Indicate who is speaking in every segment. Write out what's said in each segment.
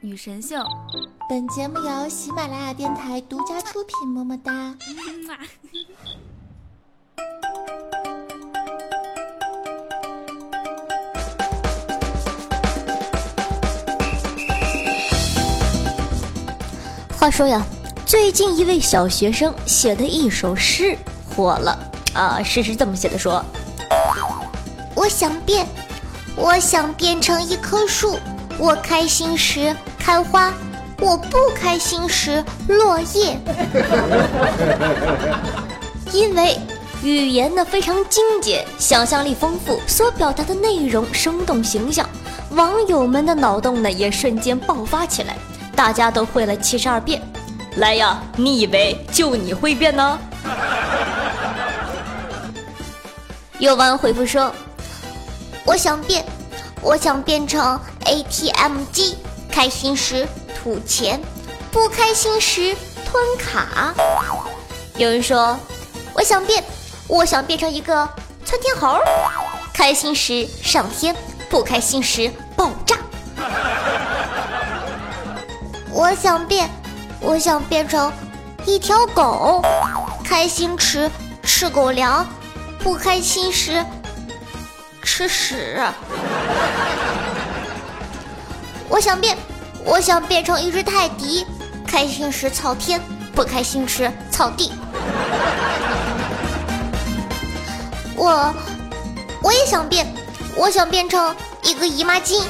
Speaker 1: 女神秀，
Speaker 2: 本节目由喜马拉雅电台独家出品，么么哒。
Speaker 3: 话说呀，最近一位小学生写的一首诗火了啊！诗是这么写的：说，
Speaker 4: 我想变，我想变成一棵树，我开心时开花，我不开心时落叶。
Speaker 3: 因为语言呢非常精简，想象力丰富，所表达的内容生动形象，网友们的脑洞呢也瞬间爆发起来。大家都会了七十二变，来呀！你以为就你会变呢？有网友回复说：“
Speaker 4: 我想变，我想变成 ATM 机，开心时吐钱，不开心时吞卡。”
Speaker 3: 有人说：“
Speaker 4: 我想变，我想变成一个窜天猴，开心时上天，不开心时爆炸。”我想变，我想变成一条狗，开心时吃狗粮，不开心时吃屎。我想变，我想变成一只泰迪，开心时草天，不开心时草地。我我也想变，我想变成一个姨妈巾，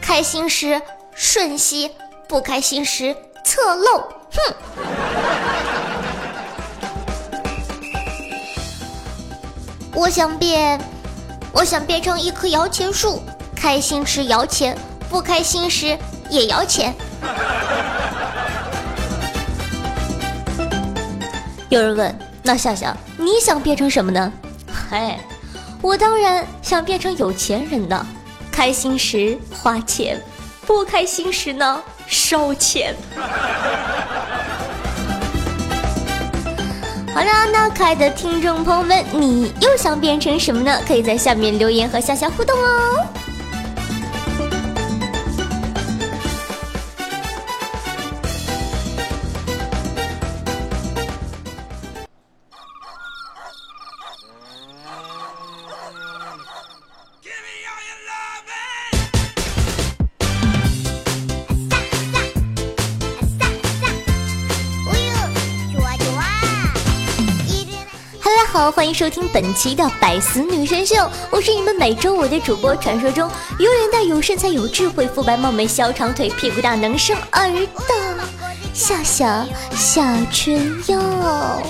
Speaker 4: 开心时瞬息。不开心时侧漏，哼！我想变，我想变成一棵摇钱树，开心时摇钱，不开心时也摇钱。
Speaker 3: 有人问：那夏夏，你想变成什么呢？嗨，我当然想变成有钱人呢，开心时花钱，不开心时呢？烧钱。好了，那可爱的听众朋友们，你又想变成什么呢？可以在下面留言和夏夏互动哦。欢迎收听本期的百思女神秀，我是你们每周五的主播，传说中有脸蛋、有身材、有智慧、肤白貌美、小长腿、屁股大、能生儿的夏夏夏春瑶。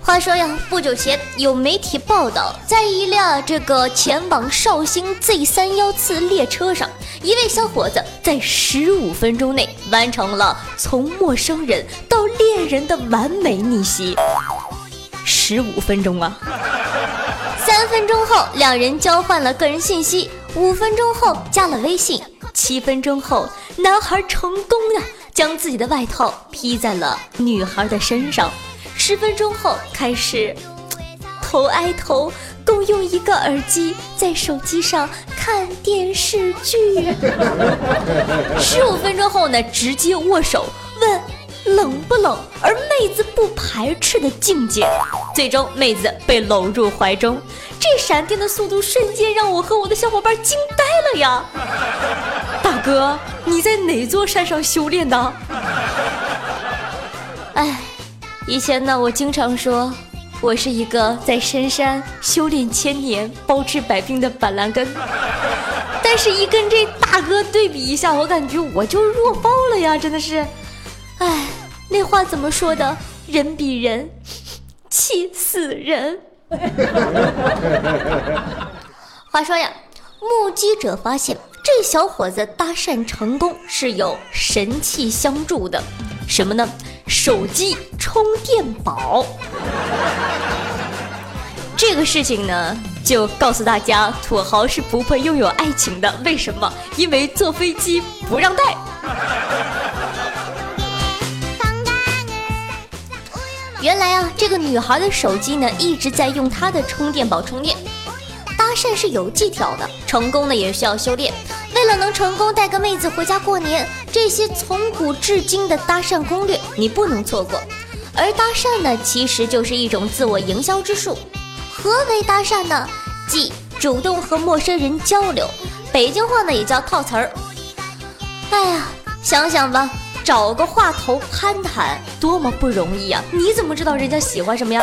Speaker 3: 话说呀，不久前有媒体报道，在一辆这个前往绍兴 Z 三幺次列车上。一位小伙子在十五分钟内完成了从陌生人到恋人的完美逆袭。十五分钟啊！三分钟后，两人交换了个人信息；五分钟后，加了微信；七分钟后，男孩成功的将自己的外套披在了女孩的身上；十分钟后，开始头挨头。共用一个耳机在手机上看电视剧，十五分钟后呢，直接握手问冷不冷，而妹子不排斥的境界，最终妹子被搂入怀中，这闪电的速度瞬间让我和我的小伙伴惊呆了呀！大哥，你在哪座山上修炼的？哎，以前呢，我经常说。我是一个在深山修炼千年、包治百病的板蓝根，但是，一跟这大哥对比一下，我感觉我就弱爆了呀！真的是，哎，那话怎么说的？人比人气死人。话说呀，目击者发现这小伙子搭讪成功是有神器相助的，什么呢？手机充电宝，这个事情呢，就告诉大家，土豪是不配拥有爱情的。为什么？因为坐飞机不让带。原来啊，这个女孩的手机呢，一直在用她的充电宝充电。搭讪是有技巧的，成功呢也需要修炼。为了能成功带个妹子回家过年，这些从古至今的搭讪攻略你不能错过。而搭讪呢，其实就是一种自我营销之术。何为搭讪呢？即主动和陌生人交流，北京话呢也叫套词儿。哎呀，想想吧。找个话头攀谈，多么不容易啊！你怎么知道人家喜欢什么呀？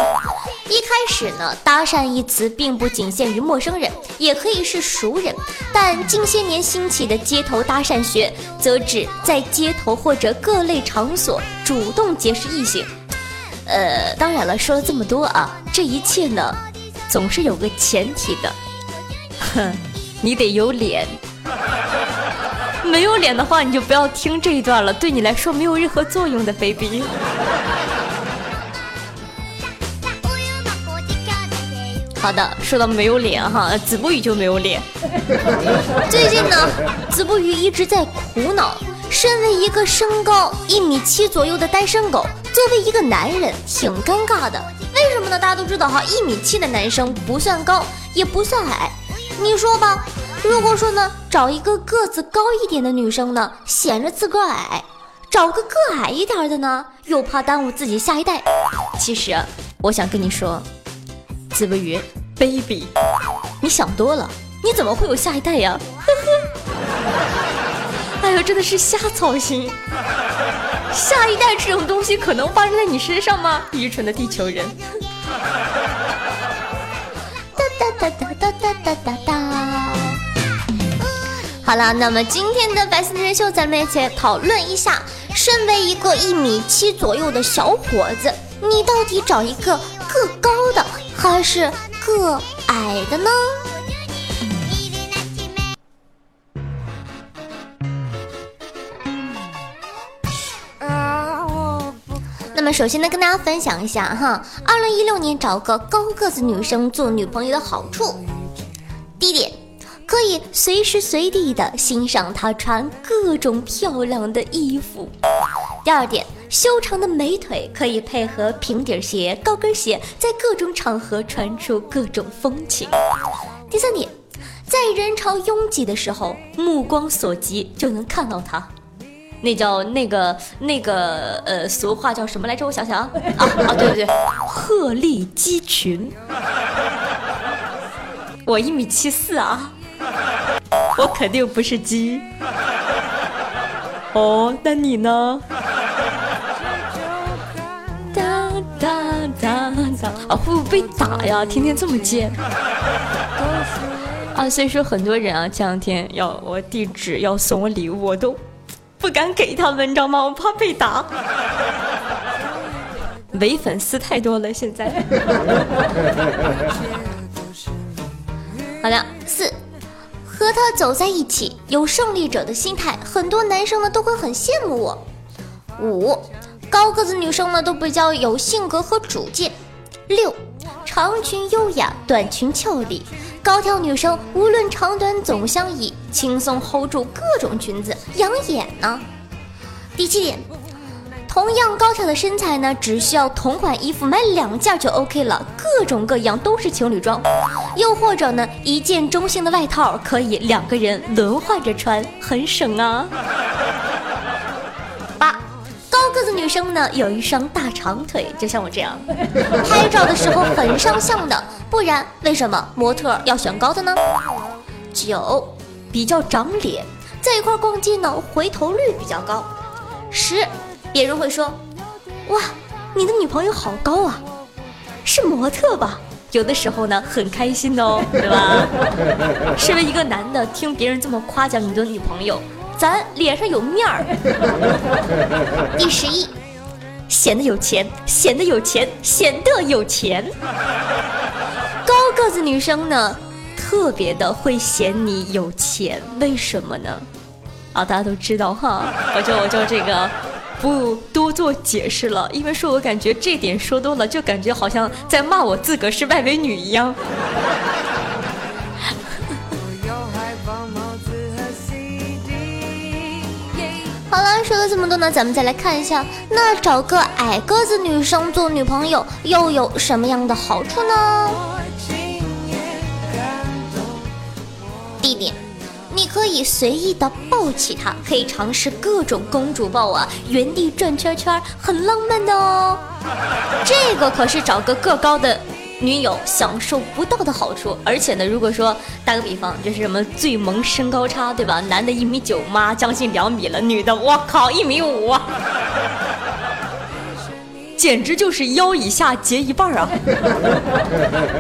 Speaker 3: 一开始呢，搭讪一词并不仅限于陌生人，也可以是熟人。但近些年兴起的街头搭讪学，则指在街头或者各类场所主动结识异性。呃，当然了，说了这么多啊，这一切呢，总是有个前提的，哼，你得有脸。没有脸的话，你就不要听这一段了，对你来说没有任何作用的，baby。好的，说到没有脸哈，子不语就没有脸。最近呢，子不语一直在苦恼，身为一个身高一米七左右的单身狗，作为一个男人挺尴尬的。为什么呢？大家都知道哈，一米七的男生不算高，也不算矮，你说吧。如果说呢，找一个个子高一点的女生呢，显着自个矮；找个个矮一点的呢，又怕耽误自己下一代。其实，我想跟你说，子不语，baby，你想多了。你怎么会有下一代呀？呵呵。哎呦，真的是瞎操心。下一代这种东西可能发生在你身上吗？愚蠢的地球人。好了，那么今天的白色女人秀，咱们一起来讨论一下：身为一个一米七左右的小伙子，你到底找一个个高的还是个矮的呢？那么首先呢，跟大家分享一下哈，二零一六年找个高个子女生做女朋友的好处。第一点。可以随时随地的欣赏她穿各种漂亮的衣服。第二点，修长的美腿可以配合平底鞋、高跟鞋，在各种场合穿出各种风情。第三点，在人潮拥挤的时候，目光所及就能看到她，那叫那个那个呃，俗话叫什么来着？我想想啊啊啊，对对对，鹤立鸡群。我一米七四啊。我肯定不是鸡。哦，那你呢？哒哒哒哒！啊，会不会被打呀？天天这么贱。啊，所以说很多人啊，这两天要我地址，要送我礼物，我都不敢给他们，你知道吗？我怕被打。伪粉丝太多了，现在。好了，和他走在一起，有胜利者的心态，很多男生呢都会很羡慕我。五，高个子女生呢都比较有性格和主见。六，长裙优雅，短裙俏丽，高挑女生无论长短总相宜，轻松 hold 住各种裙子，养眼呢。第七点。同样高挑的身材呢，只需要同款衣服买两件就 OK 了，各种各样都是情侣装。又或者呢，一件中性的外套可以两个人轮换着穿，很省啊。八，高个子女生呢有一双大长腿，就像我这样，拍照的时候很上相的，不然为什么模特要选高的呢？九，比较长脸，在一块逛街呢，回头率比较高。十。别人会说：“哇，你的女朋友好高啊，是模特吧？”有的时候呢，很开心哦，对吧？身为一个男的，听别人这么夸奖你的女朋友，咱脸上有面儿。第十一，显得有钱，显得有钱，显得有钱。高个子女生呢，特别的会显你有钱，为什么呢？啊，大家都知道哈，我就我就这个。不多做解释了，因为说我感觉这点说多了，就感觉好像在骂我自个是外围女一样。好了，说了这么多呢，咱们再来看一下，那找个矮个子女生做女朋友又有什么样的好处呢？第一点，你可以随意的抱起她，可以尝试各种公主抱啊，原地转圈圈，很浪漫的哦。这个可是找个个高的。女友享受不到的好处，而且呢，如果说打个比方，就是什么最萌身高差，对吧？男的一米九，妈将近两米了；女的，我靠，一米五，简直就是腰以下截一半啊！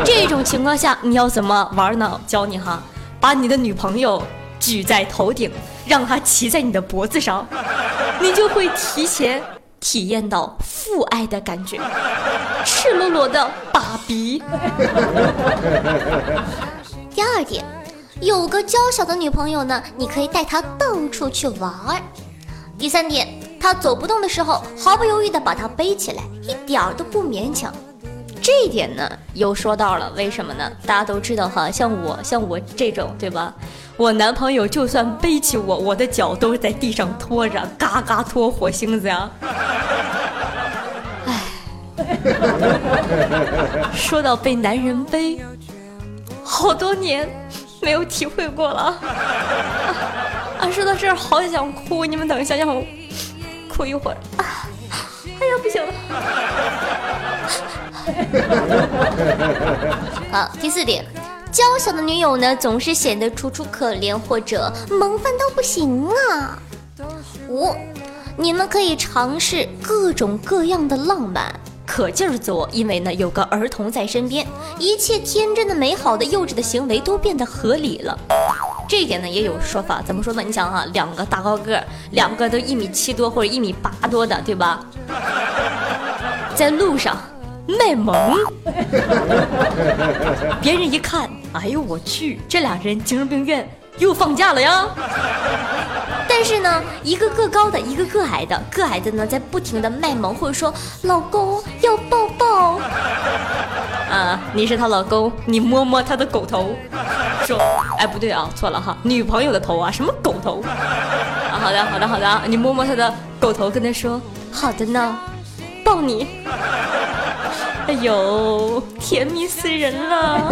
Speaker 3: 这种情况下，你要怎么玩呢？教你哈，把你的女朋友举在头顶，让他骑在你的脖子上，你就会提前。体验到父爱的感觉，赤裸裸的爸比。第二点，有个娇小的女朋友呢，你可以带她到处去玩儿。第三点，她走不动的时候，毫不犹豫的把她背起来，一点儿都不勉强。这一点呢，又说到了，为什么呢？大家都知道哈，像我，像我这种，对吧？我男朋友就算背起我，我的脚都是在地上拖着，嘎嘎拖火星子呀。唉，说到被男人背，好多年没有体会过了。啊，说到这儿好想哭，你们等一下，让我哭一会儿。啊，哎呀，不行了。好，第四点。娇小的女友呢，总是显得楚楚可怜或者萌翻到不行啊。五，你们可以尝试各种各样的浪漫，可劲儿做，因为呢有个儿童在身边，一切天真的、美好的、幼稚的行为都变得合理了。这一点呢也有说法，怎么说呢？你想啊，两个大高个，两个都一米七多或者一米八多的，对吧？在路上。卖萌，别人一看，哎呦我去，这俩人精神病院又放假了呀！但是呢，一个个高的，一个个矮的，个矮的呢在不停的卖萌，或者说老公要抱抱。啊，你是她老公，你摸摸她的狗头，说，哎不对啊，错了哈，女朋友的头啊，什么狗头？啊，好的好的好的，你摸摸她的狗头，跟她说，好的呢，抱你。哎呦，甜蜜死人了！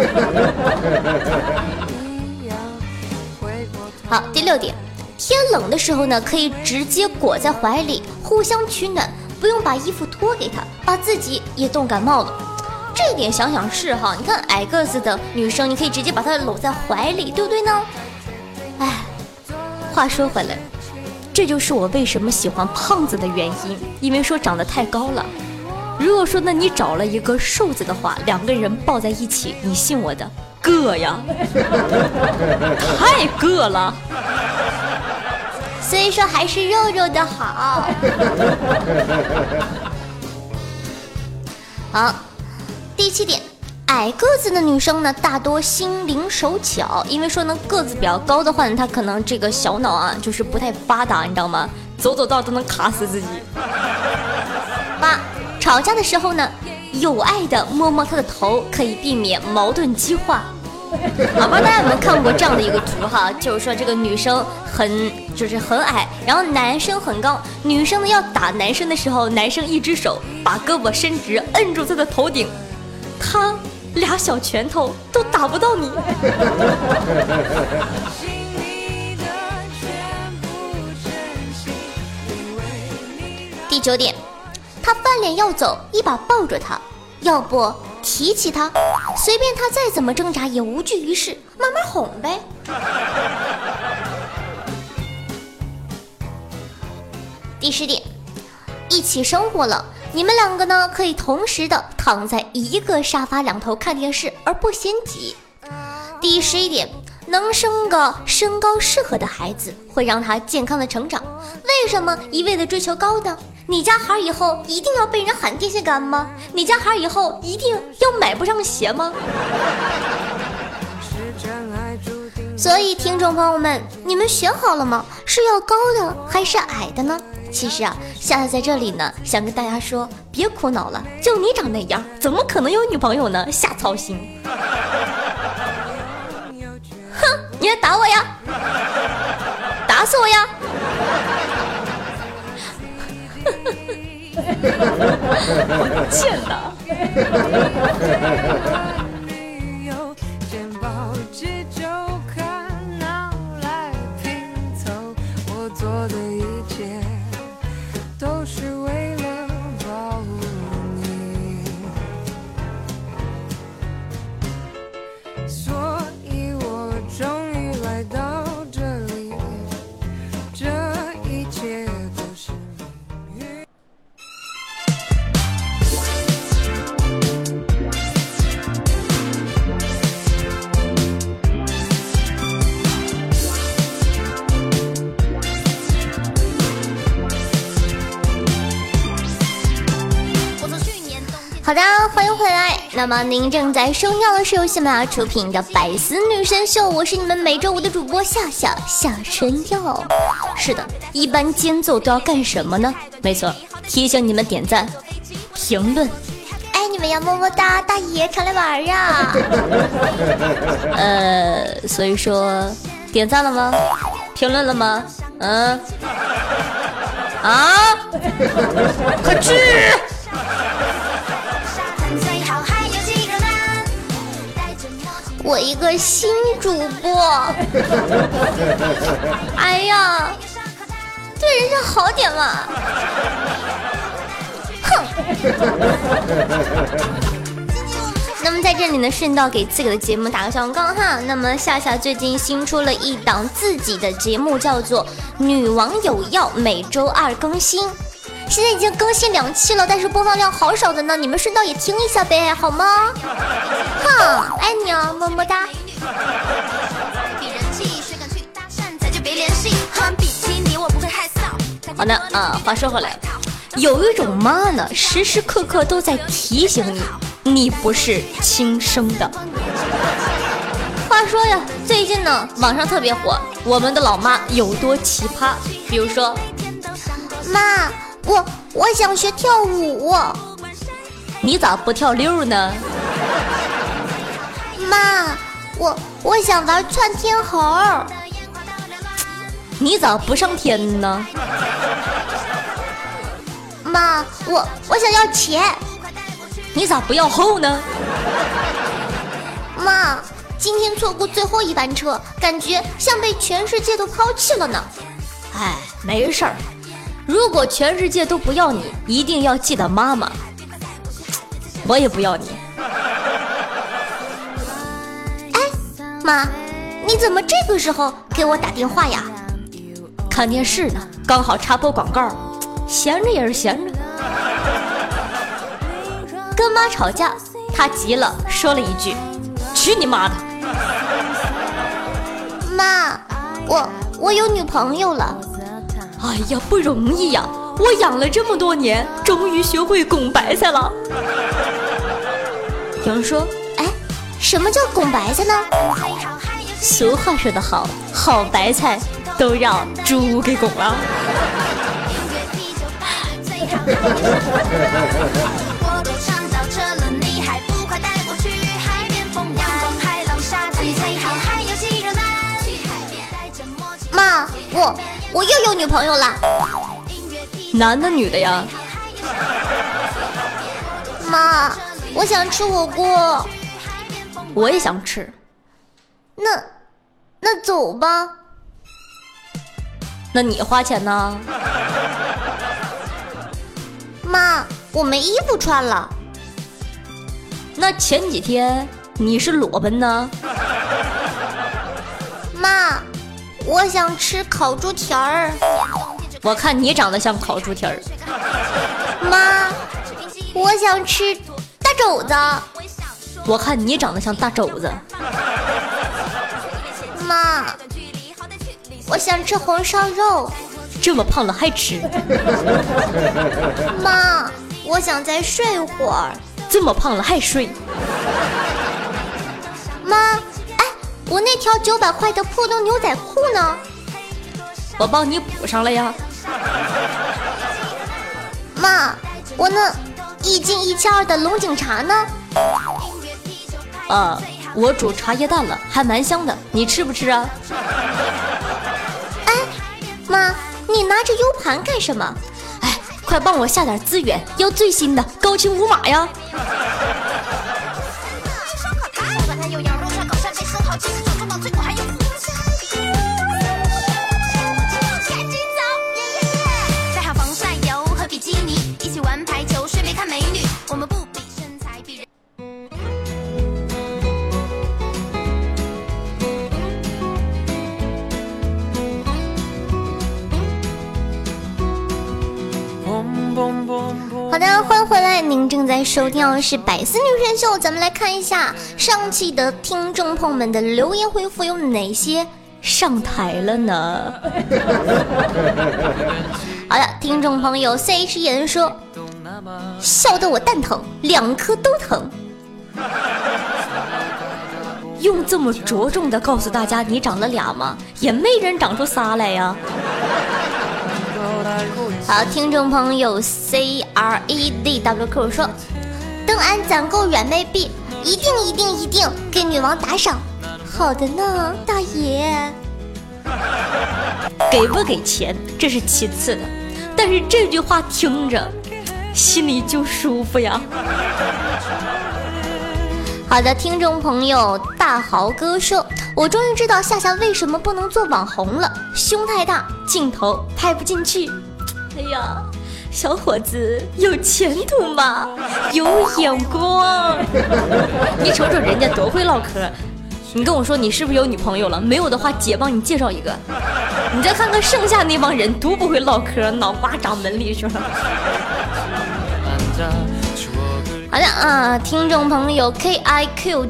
Speaker 3: 好，第六点，天冷的时候呢，可以直接裹在怀里，互相取暖，不用把衣服脱给他，把自己也冻感冒了。这点想想是哈，你看矮个子的女生，你可以直接把她搂在怀里，对不对呢？哎，话说回来，这就是我为什么喜欢胖子的原因，因为说长得太高了。如果说那你找了一个瘦子的话，两个人抱在一起，你信我的，硌呀，太硌了。所以说还是肉肉的好。好，第七点，矮个子的女生呢，大多心灵手巧，因为说呢个子比较高的话呢，她可能这个小脑啊就是不太发达，你知道吗？走走道都能卡死自己。八。吵架的时候呢，有爱的摸摸他的头，可以避免矛盾激化。好吧，大家有没有看过这样的一个图哈？就是说这个女生很就是很矮，然后男生很高，女生呢要打男生的时候，男生一只手把胳膊伸直，摁住他的头顶，他俩小拳头都打不到你。第九点。他翻脸要走，一把抱着他，要不提起他，随便他再怎么挣扎也无济于事，慢慢哄呗。第十点，一起生活了，你们两个呢可以同时的躺在一个沙发两头看电视而不嫌挤。第十一点，能生个身高适合的孩子，会让他健康的成长。为什么一味的追求高的？你家孩以后一定要被人喊电线杆吗？你家孩以后一定要买不上鞋吗？所以，听众朋友们，你们选好了吗？是要高的还是矮的呢？其实啊，夏夏在这里呢，想跟大家说，别苦恼了，就你长那样，怎么可能有女朋友呢？瞎操心！哼，你来打我呀！打死我呀！我 贱欢迎回来。那么您正在收听的是由喜马拉雅出品的《百思女神秀》，我是你们每周五的主播夏夏夏春耀。是的，一般间奏都要干什么呢？没错，提醒你们点赞、评论。
Speaker 4: 爱你们呀，么么哒，大爷常来玩呀。
Speaker 3: 呃，所以说，点赞了吗？评论了吗？嗯？啊？快去！我一个新主播，哎呀，对人家好点嘛！哼。那么在这里呢，顺道给自己的节目打个小广告哈。那么夏夏最近新出了一档自己的节目，叫做《女王有药》，每周二更新。现在已经更新两期了，但是播放量好少的呢，你们顺道也听一下呗，好吗？哼，爱你哦，么么哒。好的啊，话说回来，有一种妈呢，时时刻刻都在提醒你，你不是亲生的。话说呀，最近呢，网上特别火，我们的老妈有多奇葩？比如说，
Speaker 4: 妈。我我想学跳舞，
Speaker 3: 你咋不跳溜呢？
Speaker 4: 妈，我我想玩窜天猴，
Speaker 3: 你咋不上天呢？
Speaker 4: 妈，我我想要钱，
Speaker 3: 你咋不要后呢？
Speaker 4: 妈，今天错过最后一班车，感觉像被全世界都抛弃了呢。
Speaker 3: 哎，没事儿。如果全世界都不要你，一定要记得妈妈。我也不要你。
Speaker 4: 哎，妈，你怎么这个时候给我打电话呀？
Speaker 3: 看电视呢，刚好插播广告，闲着也是闲着。跟妈吵架，她急了，说了一句：“去你妈的！”
Speaker 4: 妈，我我有女朋友了。
Speaker 3: 哎呀，不容易呀！我养了这么多年，终于学会拱白菜了。有人说：“
Speaker 4: 哎，什么叫拱白菜呢？”
Speaker 3: 俗话说得好，好白菜都让猪给拱了。
Speaker 4: 妈，我。我又有女朋友了，
Speaker 3: 男的女的呀？
Speaker 4: 妈，我想吃火锅，
Speaker 3: 我也想吃。
Speaker 4: 那，那走吧。
Speaker 3: 那你花钱呢？
Speaker 4: 妈，我没衣服穿了。
Speaker 3: 那前几天你是裸奔呢？
Speaker 4: 我想吃烤猪蹄儿，
Speaker 3: 我看你长得像烤猪蹄儿。
Speaker 4: 妈，我想吃大肘子，
Speaker 3: 我看你长得像大肘子。
Speaker 4: 妈，我想吃红烧肉，
Speaker 3: 这么胖了还吃？
Speaker 4: 妈，我想再睡会儿，
Speaker 3: 这么胖了还睡？
Speaker 4: 妈。我那条九百块的破洞牛仔裤呢？
Speaker 3: 我帮你补上了呀。
Speaker 4: 妈，我那一斤一千二的龙井茶呢？
Speaker 3: 啊，我煮茶叶蛋了，还蛮香的，你吃不吃啊？
Speaker 4: 哎，妈，你拿着 U 盘干什么？
Speaker 3: 哎，快帮我下点资源，要最新的高清无码呀。
Speaker 4: 收听的是《百思女神秀》，咱们来看一下上期的听众朋友们的留言回复有哪些上台了呢？好的，听众朋友 C H 言说，
Speaker 3: 笑得我蛋疼，两颗都疼。
Speaker 5: 用这么着重的告诉大家你长了俩吗？也没人长出仨来呀。
Speaker 3: 好，听众朋友 C R E D W Q 说，等俺攒够软妹币，一定一定一定给女王打赏。好的呢，大爷。
Speaker 5: 给不给钱这是其次的，但是这句话听着心里就舒服呀。
Speaker 3: 好的，听众朋友大豪哥说，我终于知道夏夏为什么不能做网红了，胸太大，镜头拍不进去。
Speaker 5: 哎呀，小伙子有前途吗？有眼光。你瞅瞅人家多会唠嗑。你跟我说你是不是有女朋友了？没有的话，姐帮你介绍一个。你再看看剩下那帮人，都不会唠嗑，脑瓜长门里去了。
Speaker 3: 好的啊，听众朋友 K I Q，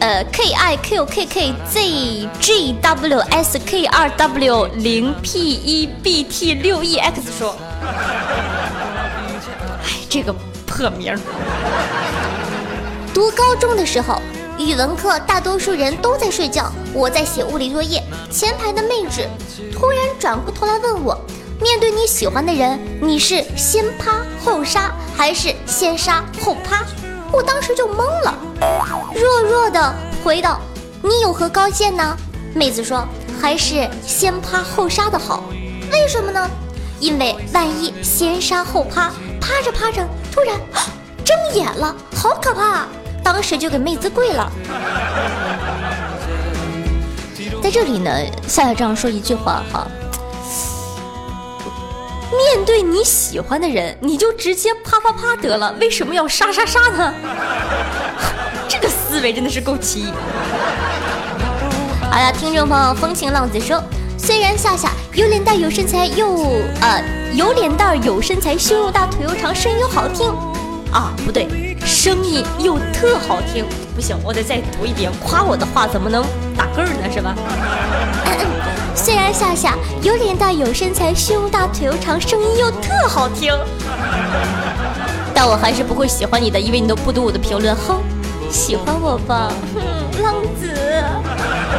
Speaker 3: 呃 K I Q K K Z G W S K 二 W 零 P 一 B T 六 E X 说，
Speaker 5: 哎，这个破名。
Speaker 3: 读高中的时候，语文课大多数人都在睡觉，我在写物理作业。前排的妹纸突然转过头来问我。面对你喜欢的人，你是先趴后杀，还是先杀后趴？我当时就懵了，弱弱的回道：“你有何高见呢？”妹子说：“还是先趴后杀的好。为什么呢？因为万一先杀后趴，趴着趴着突然 睁眼了，好可怕！当时就给妹子跪了。”
Speaker 5: 在这里呢，夏夏这样说一句话哈。面对你喜欢的人，你就直接啪啪啪得了，为什么要杀杀杀呢？这个思维真的是够奇异。
Speaker 3: 好了，听众朋友，风情浪子说，虽然夏夏有脸蛋、有身材，又呃有脸蛋儿、有身材，胸又大，腿又长，声音又好听
Speaker 5: 啊，不对，声音又特好听。不行，我得再读一遍，夸我的话怎么能打嗝呢？是吧？
Speaker 3: 虽然夏夏有脸蛋有身材，胸大腿又长，声音又特好听，
Speaker 5: 但我还是不会喜欢你的，因为你都不读我的评论。哼，喜欢我吧，
Speaker 3: 哼，浪子，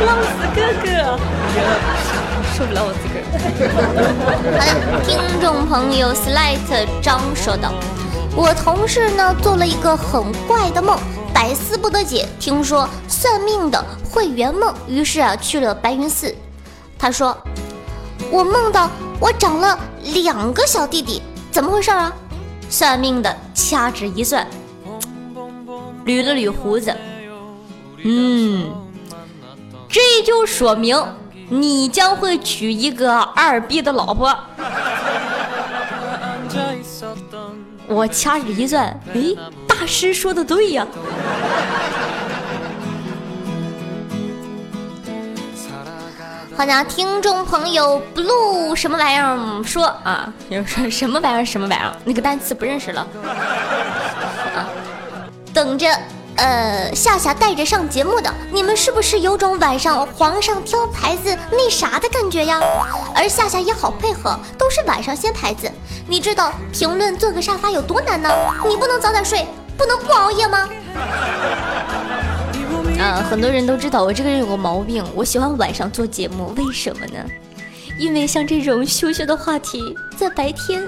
Speaker 5: 浪子哥哥，受不了我自个
Speaker 3: 儿。好的，听众朋友，Slight 张说道：“我同事呢做了一个很怪的梦，百思不得解。听说算命的会圆梦，于是啊去了白云寺。”他说：“我梦到我长了两个小弟弟，怎么回事啊？”
Speaker 5: 算命的掐指一算，捋了捋胡子，嗯，这就说明你将会娶一个二逼的老婆。我掐指一算，诶，大师说的对呀。
Speaker 3: 好的，听众朋友，blue 什么玩意儿说啊？
Speaker 5: 有说什么玩意儿？什么玩意儿？那个单词不认识了。
Speaker 3: 啊，等着，呃，夏夏带着上节目的，你们是不是有种晚上皇上挑牌子那啥的感觉呀？而夏夏也好配合，都是晚上掀牌子。你知道评论坐个沙发有多难呢？你不能早点睡，不能不熬夜吗？
Speaker 5: 啊，很多人都知道我这个人有个毛病，我喜欢晚上做节目，为什么呢？因为像这种羞羞的话题，在白天，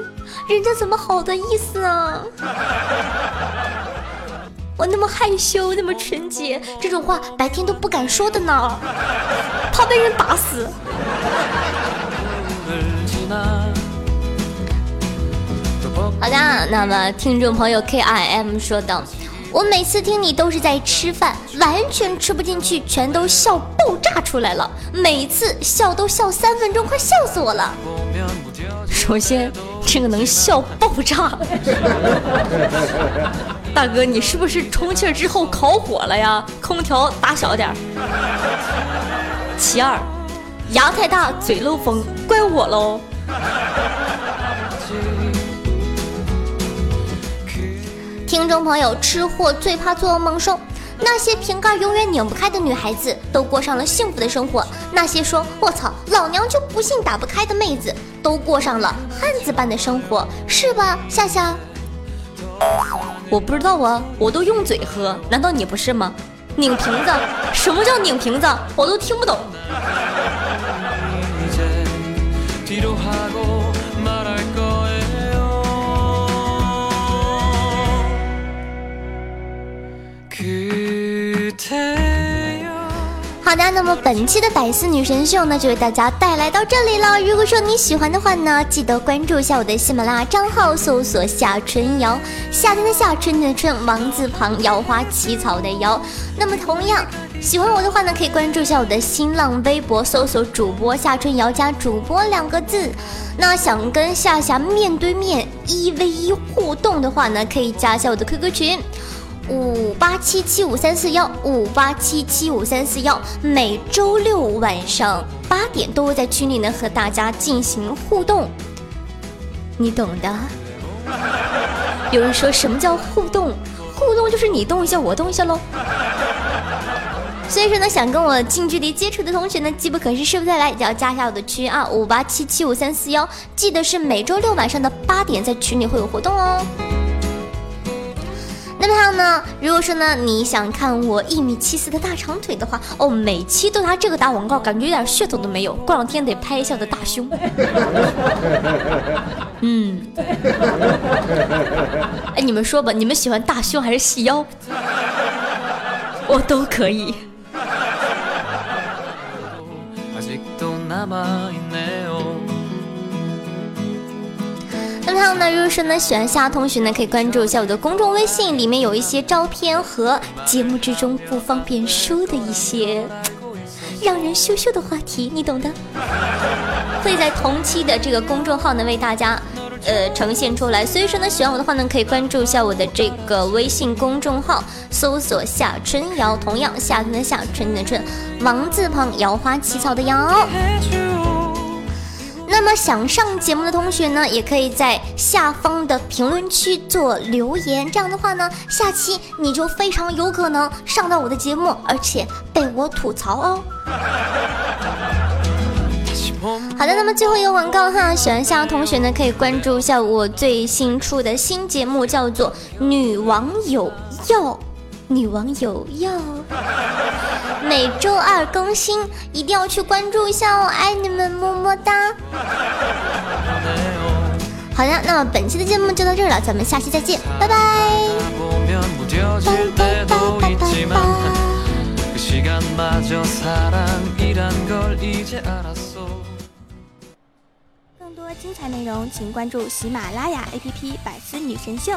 Speaker 5: 人家怎么好的意思啊？我那么害羞，那么纯洁，这种话白天都不敢说的呢，怕被人打死。
Speaker 3: 好的，那么听众朋友 K I M 说道。我每次听你都是在吃饭，完全吃不进去，全都笑爆炸出来了。每次笑都笑三分钟，快笑死我了。
Speaker 5: 首先，这个能笑爆炸，大哥，你是不是充气之后烤火了呀？空调打小点儿。其二，牙太大，嘴漏风，怪我喽。
Speaker 3: 听众朋友，吃货最怕做噩梦说，那些瓶盖永远拧不开的女孩子都过上了幸福的生活；那些说“我操，老娘就不信打不开”的妹子都过上了汉子般的生活，是吧？夏夏，
Speaker 6: 我不知道啊，我都用嘴喝，难道你不是吗？拧瓶子？什么叫拧瓶子？我都听不懂。
Speaker 3: 好的，那么本期的百思女神秀呢，就为大家带来到这里了。如果说你喜欢的话呢，记得关注一下我的喜马拉雅账号，搜索夏春瑶，夏天的夏，春天的春，王字旁，瑶花起草的瑶。那么同样喜欢我的话呢，可以关注一下我的新浪微博，搜索主播夏春瑶加主播两个字。那想跟夏夏面对面一 v 一互动的话呢，可以加一下我的 QQ 群。五八七七五三四幺，五八七七五三四幺，每周六晚上八点都会在群里呢和大家进行互动，你懂的。
Speaker 6: 有人说什么叫互动？互动就是你动一下，我动一下喽。
Speaker 3: 所以说呢，想跟我近距离接触的同学呢，机不可失，失不再来，就要加一下我的群啊，五八七七五三四幺，记得是每周六晚上的八点在群里会有活动哦。那么还有呢，如果说呢你想看我一米七四的大长腿的话，哦，每期都拿这个打广告，感觉一点噱头都没有。过两天得拍一下我的大胸。
Speaker 6: 嗯。哎，你们说吧，你们喜欢大胸还是细腰？我都可以。
Speaker 3: 还有呢，如果说呢喜欢夏同学呢，可以关注一下我的公众微信，里面有一些照片和节目之中不方便说的一些 让人羞羞的话题，你懂的。会在同期的这个公众号呢为大家呃呈现出来。所以说呢，喜欢我的话呢，可以关注一下我的这个微信公众号，搜索夏春瑶，同样夏天的夏，春天的春，王字旁，瑶花起草的瑶。那么想上节目的同学呢，也可以在下方的评论区做留言，这样的话呢，下期你就非常有可能上到我的节目，而且被我吐槽哦。好的，那么最后一个广告哈，喜欢夏同学呢，可以关注一下我最新出的新节目，叫做《女网友要》。女网友要每周二更新，一定要去关注一下哦！爱你们，么么哒！好的，那么本期的节目就到这儿了，咱们下期再见，拜拜！
Speaker 7: 更多精彩内容，请关注喜马拉雅 APP《百思女神秀》。